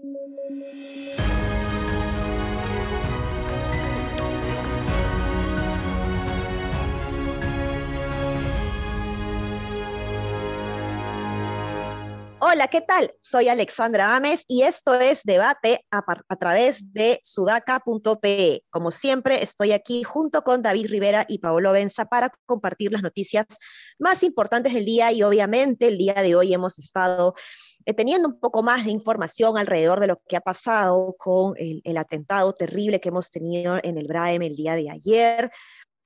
thank you Hola, ¿qué tal? Soy Alexandra Ames y esto es Debate a, través de sudaca.pe. Como siempre, estoy aquí junto con David Rivera y Paolo Benza para compartir las noticias más importantes del día y obviamente el día de hoy hemos estado eh, teniendo un poco más de información alrededor de lo que ha pasado con el, atentado terrible que hemos tenido en el BRAEM el día de ayer.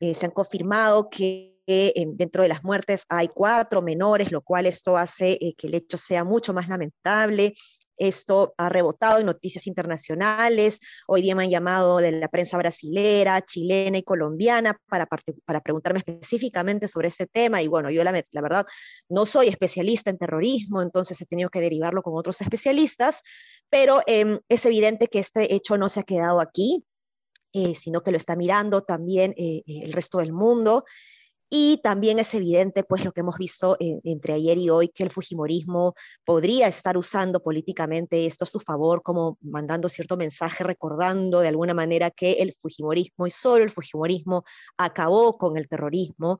Eh, se han confirmado que dentro de las muertes hay cuatro menores, lo cual esto hace eh, que el hecho sea mucho más lamentable. Esto ha rebotado en noticias internacionales. Hoy día me han llamado de la prensa brasilera, chilena y colombiana para, para preguntarme específicamente sobre este tema. Y bueno, yo la, verdad no soy especialista en terrorismo, entonces he tenido que derivarlo con otros especialistas, pero em, es evidente que este hecho no se ha quedado aquí, eh, sino que lo está mirando también eh, el resto del mundo. Y también es evidente, pues, lo que hemos visto entre ayer y hoy, que el Fujimorismo podría estar usando políticamente esto a su favor, como mandando cierto mensaje, recordando de alguna manera que el Fujimorismo y solo el Fujimorismo acabó con el terrorismo.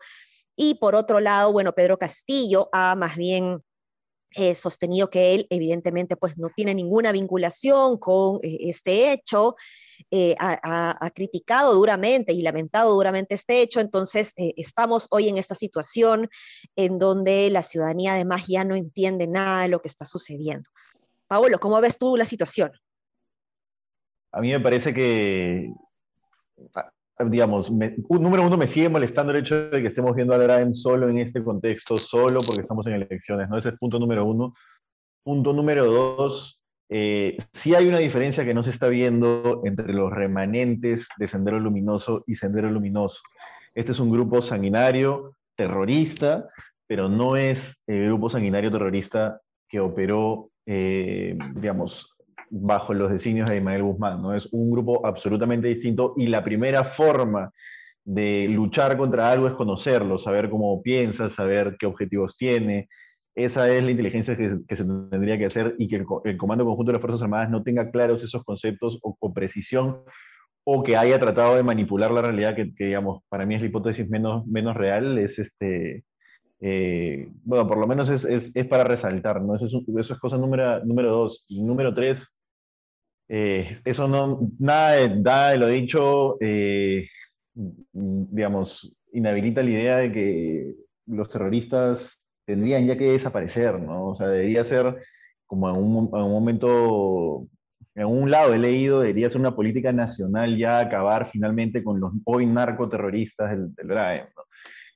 Y por otro lado, bueno, Pedro Castillo ha más bien eh, sostenido que él evidentemente pues no tiene ninguna vinculación con eh, este hecho eh, ha, criticado duramente y lamentado duramente este hecho. Entonces, eh, estamos hoy en esta situación en donde la ciudadanía además ya no entiende nada de lo que está sucediendo. Paolo, ¿cómo ves tú la situación? A mí me parece que, digamos, número uno, me sigue molestando el hecho de que estemos viendo a Draem solo en este contexto, solo porque estamos en elecciones, ¿no? Ese es punto número uno. Punto número dos, eh, sí hay una diferencia que no se está viendo entre los remanentes de Sendero Luminoso y Sendero Luminoso. Este es un grupo sanguinario terrorista, pero no es el grupo sanguinario terrorista que operó, eh, digamos, bajo los designios de Ismael Guzmán. ¿no? Es un grupo absolutamente distinto y la primera forma de luchar contra algo es conocerlo, saber cómo piensa, saber qué objetivos tiene, esa es la inteligencia que, se tendría que hacer y que el, Comando Conjunto de las Fuerzas Armadas no tenga claros esos conceptos o con precisión o que haya tratado de manipular la realidad, que, digamos, para mí es la hipótesis menos, menos real, es este, eh, bueno, por lo menos es, es, es para resaltar, ¿no? Eso es, eso es cosa número, número dos. Y número tres, eh, eso no, nada de, nada de lo dicho, eh, digamos, inhabilita la idea de que los terroristas tendrían ya que desaparecer, ¿no? O sea, debería ser como en un, momento, en un lado he leído, debería ser una política nacional ya acabar finalmente con los hoy narcoterroristas del, del ¿no?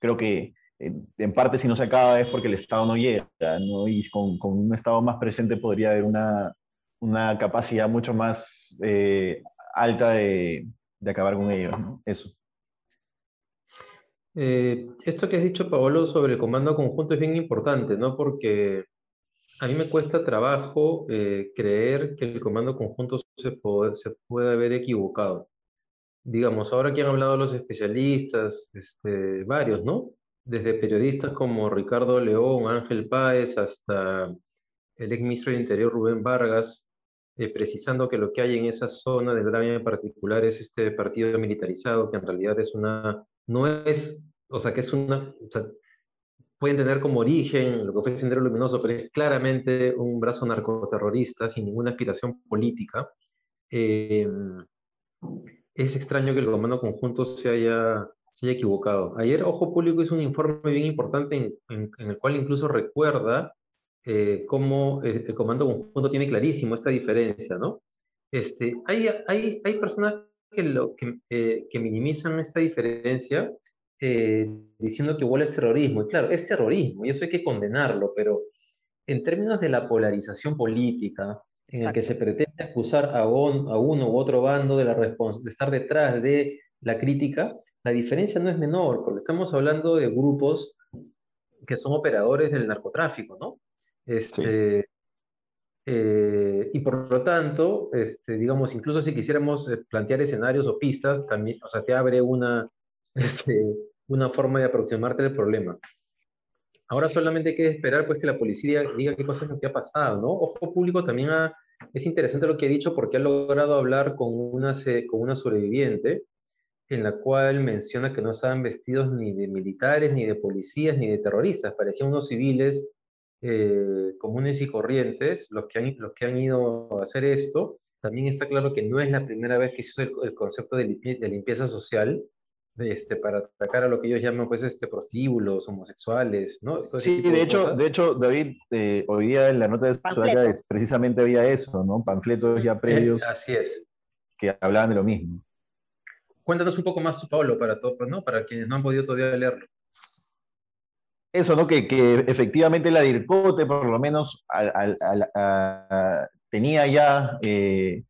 Creo que en parte si no se acaba es porque el Estado no llega, ¿no? Y con, con un Estado más presente podría haber una, una capacidad mucho más eh, alta de, de, acabar con ellos, ¿no? Eso. Eh, esto que has dicho, Paolo, sobre el comando conjunto es bien importante, ¿no? Porque a mí me cuesta trabajo eh, creer que el comando conjunto se puede, se puede haber equivocado. Digamos, ahora que han hablado los especialistas, este, varios, ¿no? Desde periodistas como Ricardo León, Ángel Páez, hasta el ex ministro del Interior Rubén Vargas, eh, precisando que lo que hay en esa zona del Gran en particular es este partido militarizado, que en realidad es una no es, o sea, que es una, pueden tener como origen lo que fue Sendero Luminoso, pero es claramente un brazo narcoterrorista sin ninguna aspiración política. Eh, es extraño que el comando conjunto se haya, se haya equivocado. Ayer Ojo Público hizo un informe bien importante en, el cual incluso recuerda eh, cómo el, comando conjunto tiene clarísimo esta diferencia, ¿no? Este, hay, hay, hay personas que, lo, que, eh, que minimizan esta diferencia eh, diciendo que igual es terrorismo. Y claro, es terrorismo y eso hay que condenarlo, pero en términos de la polarización política, en el que se pretende acusar a, a uno u otro bando de, la de estar detrás de la crítica, la diferencia no es menor, porque estamos hablando de grupos que son operadores del narcotráfico, ¿no? Este, eh, y por lo tanto, este, digamos, incluso si quisiéramos eh, plantear escenarios o pistas, también, o sea, te abre una, este, una forma de aproximarte al problema. Ahora solamente hay que esperar pues que la policía diga qué cosa es lo que ha pasado, ¿no? Ojo Público también ha, es interesante lo que ha dicho porque ha logrado hablar con una, con una sobreviviente en la cual menciona que no estaban vestidos ni de militares, ni de policías, ni de terroristas, parecían unos civiles eh, comunes y corrientes los que, han, los que han ido a hacer esto. También está claro que no es la primera vez que se usa el, concepto de, limpieza, de limpieza social este, para atacar a lo que ellos llaman pues, este, prostíbulos, homosexuales, ¿no? sí, de, hecho, de hecho, David, eh, hoy día en la nota de Sudaca precisamente había eso, ¿no? Panfletos ya previos. así es. Que hablaban de lo mismo. Cuéntanos un poco más tú, Pablo, para, todo, ¿no? para quienes no han podido todavía leerlo. Eso, ¿no? Que, que efectivamente la DIRCOTE, por lo menos, tenía ya eh,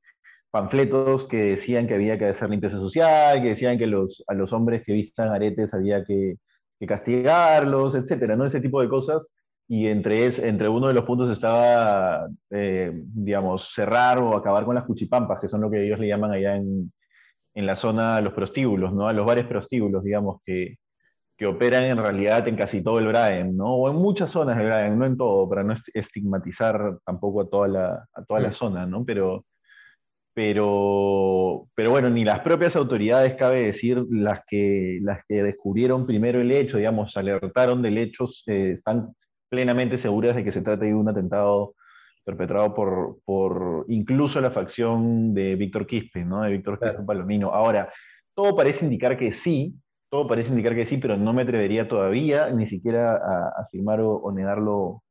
panfletos que decían que había que hacer limpieza social, que decían que los, a los hombres que vistan aretes había que, castigarlos, etcétera, ¿no? Ese tipo de cosas. Y entre, es, entre uno de los puntos estaba, eh, digamos, cerrar o acabar con las cuchipampas, que son lo que ellos le llaman allá en, en la zona, los prostíbulos, ¿no? A los bares prostíbulos, digamos, que, que operan en realidad en casi todo el Braen, ¿no? O en muchas zonas del Braen, no en todo, para no estigmatizar tampoco a toda la, a toda la mm. zona, ¿no? Pero, pero, pero bueno, ni las propias autoridades, cabe decir, las que, las que descubrieron primero el hecho, digamos, alertaron del hecho, eh, están plenamente seguras de que se trata de un atentado perpetrado por, por incluso la facción de Víctor Quispe, ¿no? De Víctor Quispe Palomino. Ahora, todo parece indicar que sí, todo parece indicar que sí, pero no me atrevería todavía ni siquiera a, afirmar o, negar lo,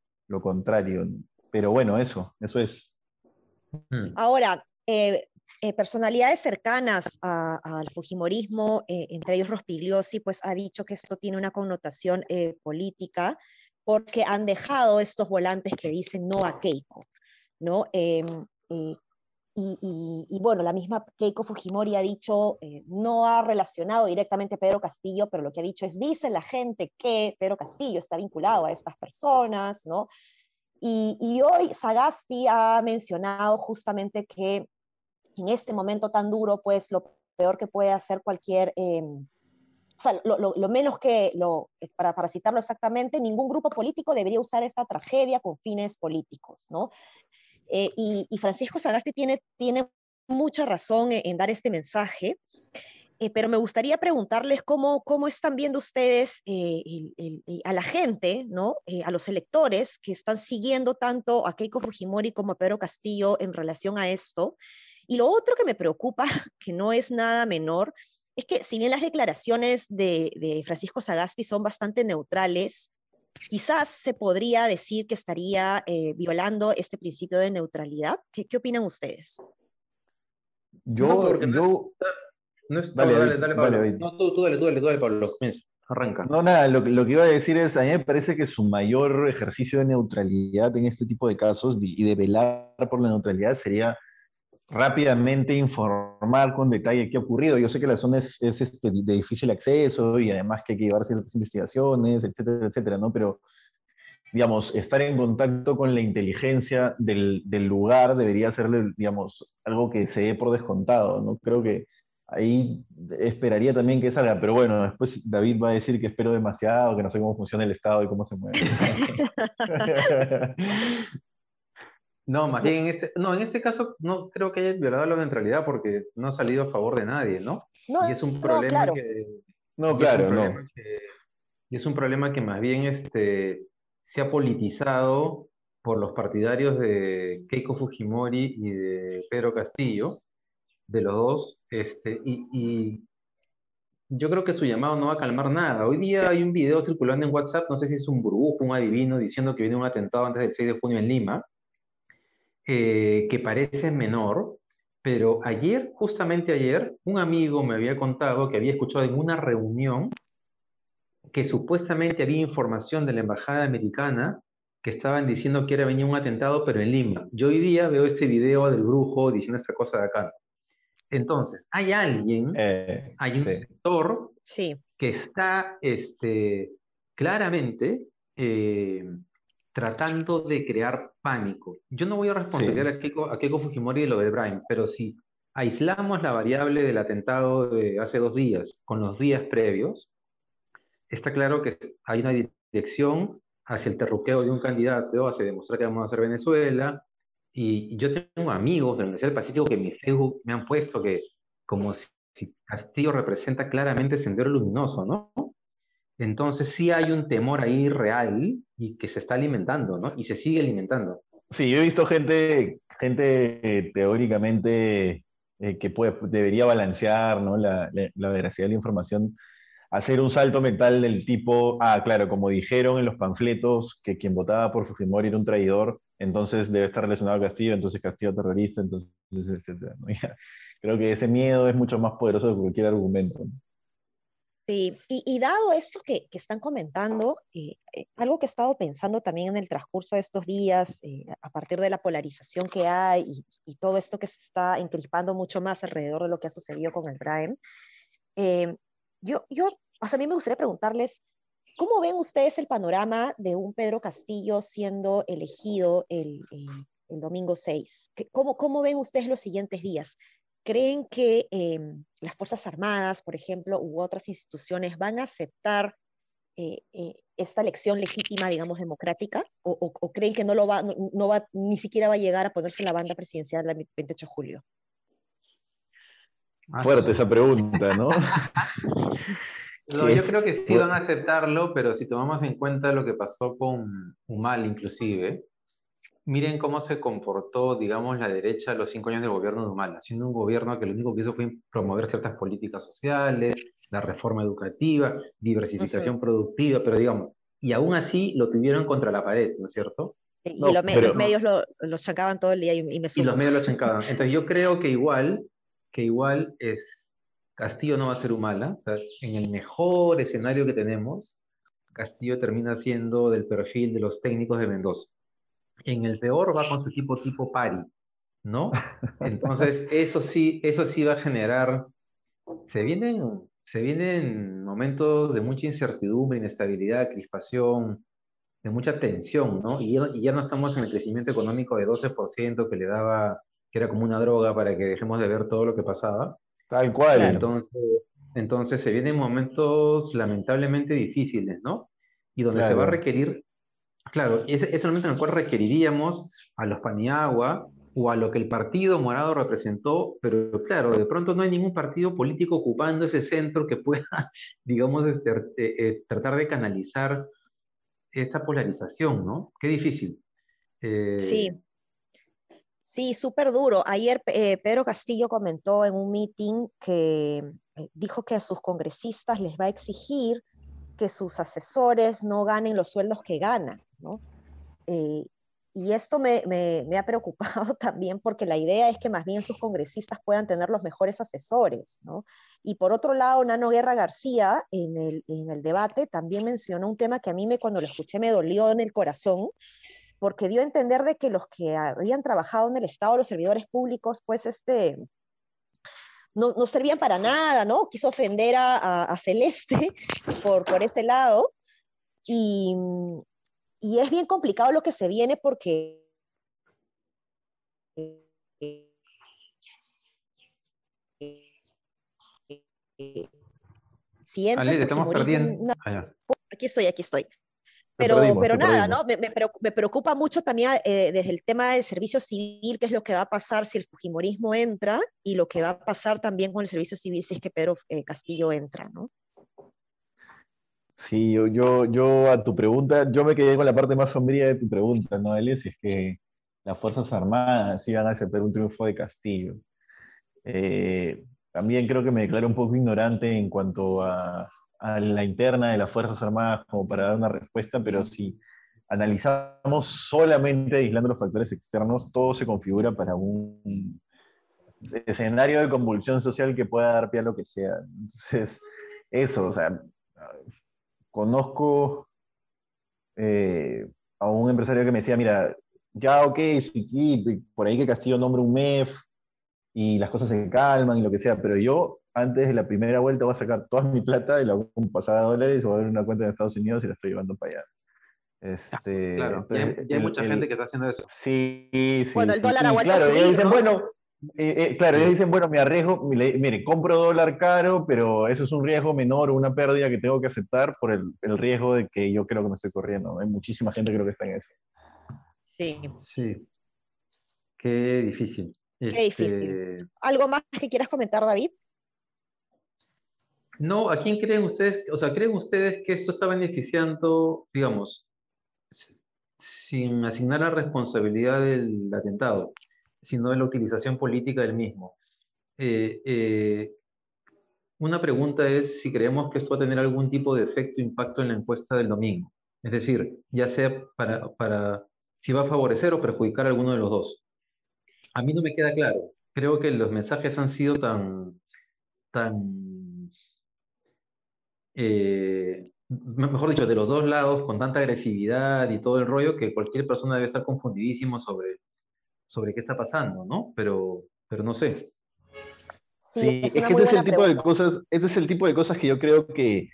contrario. Pero bueno, eso, eso es. Hmm. Ahora, eh, eh, personalidades cercanas al Fujimorismo, eh, entre ellos Rospigliosi, pues ha dicho que esto tiene una connotación política porque han dejado estos volantes que dicen no a Keiko, ¿no? Em, y, bueno, la misma Keiko Fujimori ha dicho, eh, no ha relacionado directamente a Pedro Castillo, pero lo que ha dicho es, dice la gente que Pedro Castillo está vinculado a estas personas, ¿no? Y, hoy Sagasti ha mencionado justamente que en este momento tan duro, pues lo peor que puede hacer cualquier em, o sea, lo, menos que, lo, eh, para, para, citarlo exactamente, ningún grupo político debería usar esta tragedia con fines políticos, ¿no? Eh, y, Francisco Sagasti tiene, tiene mucha razón en, dar este mensaje, eh, pero me gustaría preguntarles cómo, cómo están viendo ustedes a la gente, ¿no? a los electores que están siguiendo tanto a Keiko Fujimori como a Pedro Castillo en relación a esto. Y lo otro que me preocupa, que no es nada menor, es que si bien las declaraciones de, Francisco Sagasti son bastante neutrales, quizás se podría decir que estaría eh, violando este principio de neutralidad. ¿Qué, opinan ustedes? Yo, no, yo... No dale, dale, dale, Pablo. no, tú, tú, dale, tú, dale, dale, Pablo. Arranca. No, nada, lo, lo, que iba a decir es, a mí me parece que su mayor ejercicio de neutralidad en este tipo de casos y de velar por la neutralidad sería rápidamente informar con detalle qué ha ocurrido. Yo sé que la zona es, este, de difícil acceso y además que hay que llevar ciertas investigaciones, etcétera, etcétera, ¿no? Pero, digamos, estar en contacto con la inteligencia del, lugar debería ser, digamos, algo que se dé por descontado, ¿no? Creo que ahí esperaría también que salga, pero bueno, después David va a decir que espero demasiado, que no sé cómo funciona el Estado y cómo se mueve. No, más bien en este, no, en este caso no creo que haya violado la neutralidad porque no ha salido a favor de nadie, ¿no? no y es un problema que. No, claro, no. y es un problema que más bien este, se ha politizado por los partidarios de Keiko Fujimori y de Pedro Castillo, de los dos, este, y, y yo creo que su llamado no va a calmar nada. Hoy día hay un video circulando en WhatsApp, no sé si es un brujo, un adivino, diciendo que viene un atentado antes del 6 de junio en Lima eh, que parece menor, pero ayer, justamente ayer, un amigo me había contado que había escuchado en una reunión que supuestamente había información de la embajada americana que estaban diciendo que era venía un atentado, pero en Lima. Yo hoy día veo este video del brujo diciendo esta cosa de acá. Entonces, hay alguien, eh, hay un sector que está este, claramente eh, tratando de crear pánico. Yo no voy a responder a, Keiko, Fujimori de lo de Brian, pero si aislamos la variable del atentado de hace dos días con los días previos, está claro que hay una dirección hacia el terruqueo de un candidato, hacia demostrar que vamos a hacer Venezuela, Y yo tengo amigos de la Universidad del Pacífico que en mi Facebook me han puesto que como si, Castillo representa claramente Sendero Luminoso, ¿no? Entonces sí hay un temor ahí real y que se está alimentando, ¿no? Y se sigue alimentando. Sí, yo he visto gente, gente eh, teóricamente eh, que debería balancear ¿no? la, la, veracidad de la información, hacer un salto mental del tipo, ah, claro, como dijeron en los panfletos que quien votaba por Fujimori era un traidor, entonces debe estar relacionado a Castillo, entonces Castillo terrorista, entonces, etc. Creo que ese miedo es mucho más poderoso que cualquier argumento. Sí, y, dado esto que, están comentando, eh, eh, algo que he estado pensando también en el transcurso de estos días, eh, a partir de la polarización que hay y, todo esto que se está encrispando mucho más alrededor de lo que ha sucedido con el Brian, yo, yo, o sea, a mí me gustaría preguntarles, ¿cómo ven ustedes el panorama de un Pedro Castillo siendo elegido el, el domingo 6? ¿Cómo, ¿Cómo ven ustedes los siguientes días? ¿Creen que em, las Fuerzas Armadas, por ejemplo, u otras instituciones van a aceptar eh, eh, esta elección legítima, digamos, democrática? ¿O, creen que no, lo va, no, va, ni siquiera va a llegar a ponerse la banda presidencial el 28 de julio? Fuerte esa pregunta, ¿no? no yo creo que sí van a aceptarlo, pero si tomamos en cuenta lo que pasó con Humal, inclusive, miren cómo se comportó, digamos, la derecha los cinco años del gobierno de Humala, siendo un gobierno que lo único que hizo fue promover ciertas políticas sociales, la reforma educativa, diversificación productiva, pero digamos, y aún así lo tuvieron contra la pared, ¿no es cierto? Y los, medios lo, los chancaban todo el día y, me Y los medios lo chancaban. Entonces yo creo que igual, que igual es, Castillo no va a ser Humala, o sea, en el mejor escenario que tenemos, Castillo termina siendo del perfil de los técnicos de Mendoza en el peor va con su equipo tipo pari, ¿no? Entonces, eso sí, eso sí va a generar, se vienen, se vienen momentos de mucha incertidumbre, inestabilidad, crispación, de mucha tensión, ¿no? Y ya, no estamos en el crecimiento económico de 12% que le daba, que era como una droga para que dejemos de ver todo lo que pasaba. Tal cual. Entonces, entonces se vienen momentos lamentablemente difíciles, ¿no? Y donde se va a requerir Claro, es el momento en el cual requeriríamos a los Paniagua o a lo que el Partido Morado representó, pero claro, de pronto no hay ningún partido político ocupando ese centro que pueda, digamos, este, eh, eh, tratar de canalizar esta polarización, ¿no? Qué difícil. Eh, sí. Sí, súper duro. Ayer Pedro Castillo comentó en un meeting que dijo que a sus congresistas les va a exigir que sus asesores no ganen los sueldos que ganan. ¿No? Eh, y esto me, ha preocupado también porque la idea es que más bien sus congresistas puedan tener los mejores asesores, ¿no? Y por otro lado, Nano Guerra García en el, en el debate también mencionó un tema que a mí me, cuando lo escuché me dolió en el corazón, porque dio a entender de que los que habían trabajado en el Estado, los servidores públicos, pues este, no, no servían para nada, ¿no? Quiso ofender a, a, Celeste por, por ese lado. Y, y es bien complicado lo que se viene porque si estamos perdiendo. Ah, aquí estoy, aquí estoy. Pero, pero nada, ¿no? Me, me, preocupa mucho también eh, desde el tema del servicio civil, qué es lo que va a pasar si el Fujimorismo entra y lo que va a pasar también con el servicio civil si es que Pedro eh, Castillo entra, ¿no? Sí, yo, yo, yo a tu pregunta, yo me quedé con la parte más sombría de tu pregunta, ¿no, Eli? Si es que las Fuerzas Armadas iban a aceptar un triunfo de Castillo. Eh, también creo que me declaro un poco ignorante en cuanto a, a, la interna de las Fuerzas Armadas como para dar una respuesta, pero si analizamos solamente aislando los factores externos, todo se configura para un escenario de convulsión social que pueda dar pie a lo que sea. Entonces, eso, o sea, conozco eh, a un empresario que me decía, mira, ya ok, sí, por ahí que Castillo nombre un MEF y las cosas se calman y lo que sea, pero yo antes de la primera vuelta voy a sacar toda mi plata y la voy a pasar a dólares o voy a abrir una cuenta en Estados Unidos y la estoy llevando para allá. Este, claro, y hay, mucha gente que está haciendo eso. Sí, sí. Bueno, el dólar aguanta claro, dicen, bueno, eh, eh, claro, ellos dicen, bueno, me arriesgo, mire, compro dólar caro, pero eso es un riesgo menor o una pérdida que tengo que aceptar por el, el, riesgo de que yo creo que me estoy corriendo. Hay muchísima gente que creo que está en eso. Sí. Sí. Qué difícil. Qué difícil. Este, ¿Algo más que quieras comentar, David? No, ¿a quién creen ustedes? O sea, ¿creen ustedes que esto está beneficiando, digamos, sin asignar la responsabilidad del atentado, sino de la utilización política del mismo? Eh, eh, una pregunta es si creemos que esto va a tener algún tipo de efecto o impacto en la encuesta del domingo. Es decir, ya sea para, para si va a favorecer o perjudicar a alguno de los dos. A mí no me queda claro. Creo que los mensajes han sido tan, tan, eh, mejor dicho, de los dos lados, con tanta agresividad y todo el rollo, que cualquier persona debe estar confundidísimo sobre, sobre qué está pasando, ¿no? Pero, pero no sé. Sí, es, que este es el tipo de cosas, este es el tipo de cosas que yo creo que,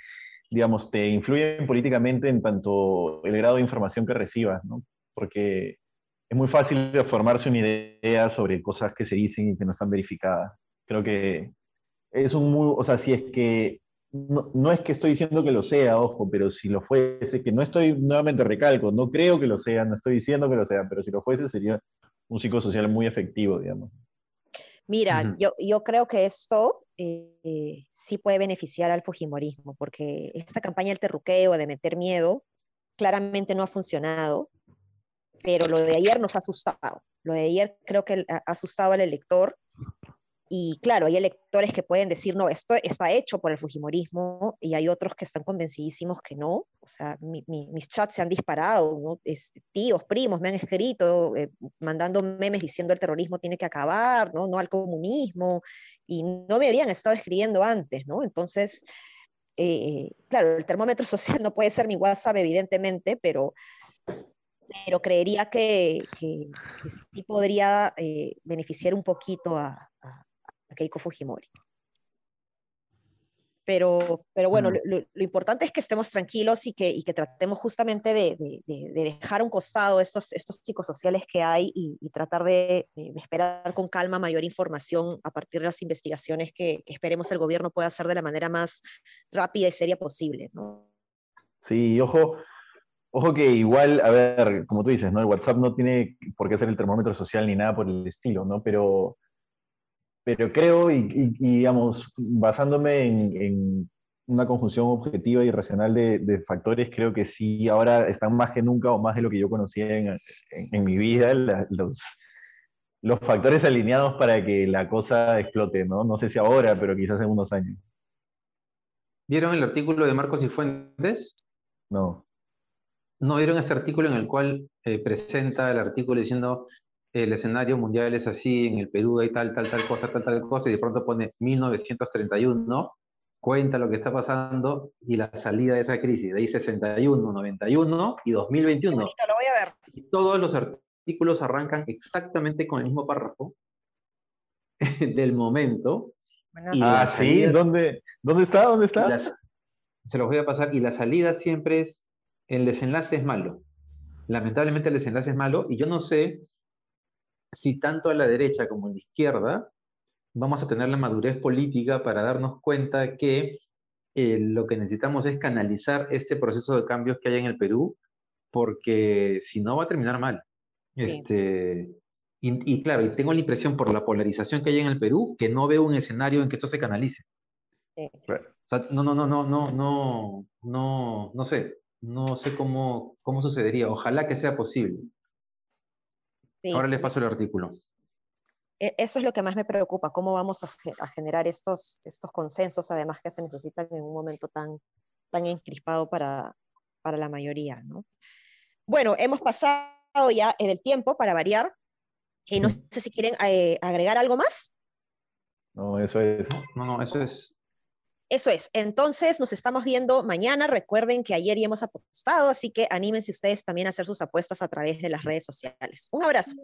digamos, te influyen políticamente en tanto el grado de información que recibas, ¿no? Porque es muy fácil formarse una idea sobre cosas que se dicen y que no están verificadas. Creo que es un muy, o sea, si es que, no, es que estoy diciendo que lo sea, ojo, pero si lo fuese, que no estoy, nuevamente recalco, no creo que lo sea, no estoy diciendo que lo sea, pero si lo fuese sería un psicosocial muy efectivo, digamos. Mira, yo, yo creo que esto eh, sí puede beneficiar al Fujimorismo, porque esta campaña del terruqueo, de meter miedo, claramente no ha funcionado pero lo de ayer nos ha asustado. Lo de ayer creo que ha asustado al elector. Y claro, hay electores que pueden decir, no, esto está hecho por el Fujimorismo, y hay otros que están convencidísimos que no. O sea, mis chats se han disparado, ¿no? Este, tíos, primos me han escrito eh, mandando memes diciendo el terrorismo tiene que acabar, ¿no? No al comunismo, y no me habían estado escribiendo antes, ¿no? Entonces, eh, claro, el termómetro social no puede ser mi WhatsApp, evidentemente, pero pero creería que, sí podría eh, beneficiar un poquito a, Keiko Fujimori. Pero, pero bueno, mm. lo, importante es que estemos tranquilos y que, y que tratemos justamente de, de, dejar a un costado estos, estos psicosociales que hay y, tratar de, esperar con calma mayor información a partir de las investigaciones que, que, esperemos el gobierno pueda hacer de la manera más rápida y seria posible. ¿no? Sí, ojo, Ojo que igual, a ver, como tú dices, ¿no? El WhatsApp no tiene por qué ser el termómetro social ni nada por el estilo, ¿no? Pero, pero creo, y, digamos, basándome en, una conjunción objetiva y racional de, factores, creo que sí, ahora están más que nunca o más de lo que yo conocía en, en, mi vida, los, los factores alineados para que la cosa explote, ¿no? No sé si ahora, pero quizás en unos años. ¿Vieron el artículo de Marcos y Fuentes? No. ¿No vieron este artículo en el cual eh, presenta el artículo diciendo el escenario mundial es así, en el Perú hay tal, tal, tal cosa, tal, tal cosa, y de pronto pone 1931, cuenta lo que está pasando y la salida de esa crisis, de ahí 61, 91 y 2021. lo voy a ver. Y todos los artículos arrancan exactamente con el mismo párrafo del momento. ah, sí, ¿Dónde, ¿dónde está? ¿Dónde está? se los voy a pasar, y la salida siempre es el desenlace es malo. Lamentablemente el desenlace es malo y yo no sé si tanto a la derecha como a la izquierda vamos a tener la madurez política para darnos cuenta que eh, lo que necesitamos es canalizar este proceso de cambios que hay en el Perú, porque si no va a terminar mal. Este, y, claro, y tengo la impresión por la polarización que hay en el Perú que no veo un escenario en que esto se canalice. no, no, no, no, no, no, no, no sé no sé cómo, cómo sucedería. Ojalá que sea posible. Ahora les paso el artículo. E, eso es lo que más me preocupa, cómo vamos a, generar estos, estos consensos, además que se necesitan en un momento tan, tan encrispado para, para la mayoría. ¿no? Bueno, hemos pasado ya en el tiempo para variar. Y no sé si quieren eh, agregar algo más. No, eso es. No, no, eso es, eso es. Entonces, nos estamos viendo mañana. Recuerden que ayer ya hemos apostado, así que anímense ustedes también a hacer sus apuestas a través de las redes sociales. Un abrazo.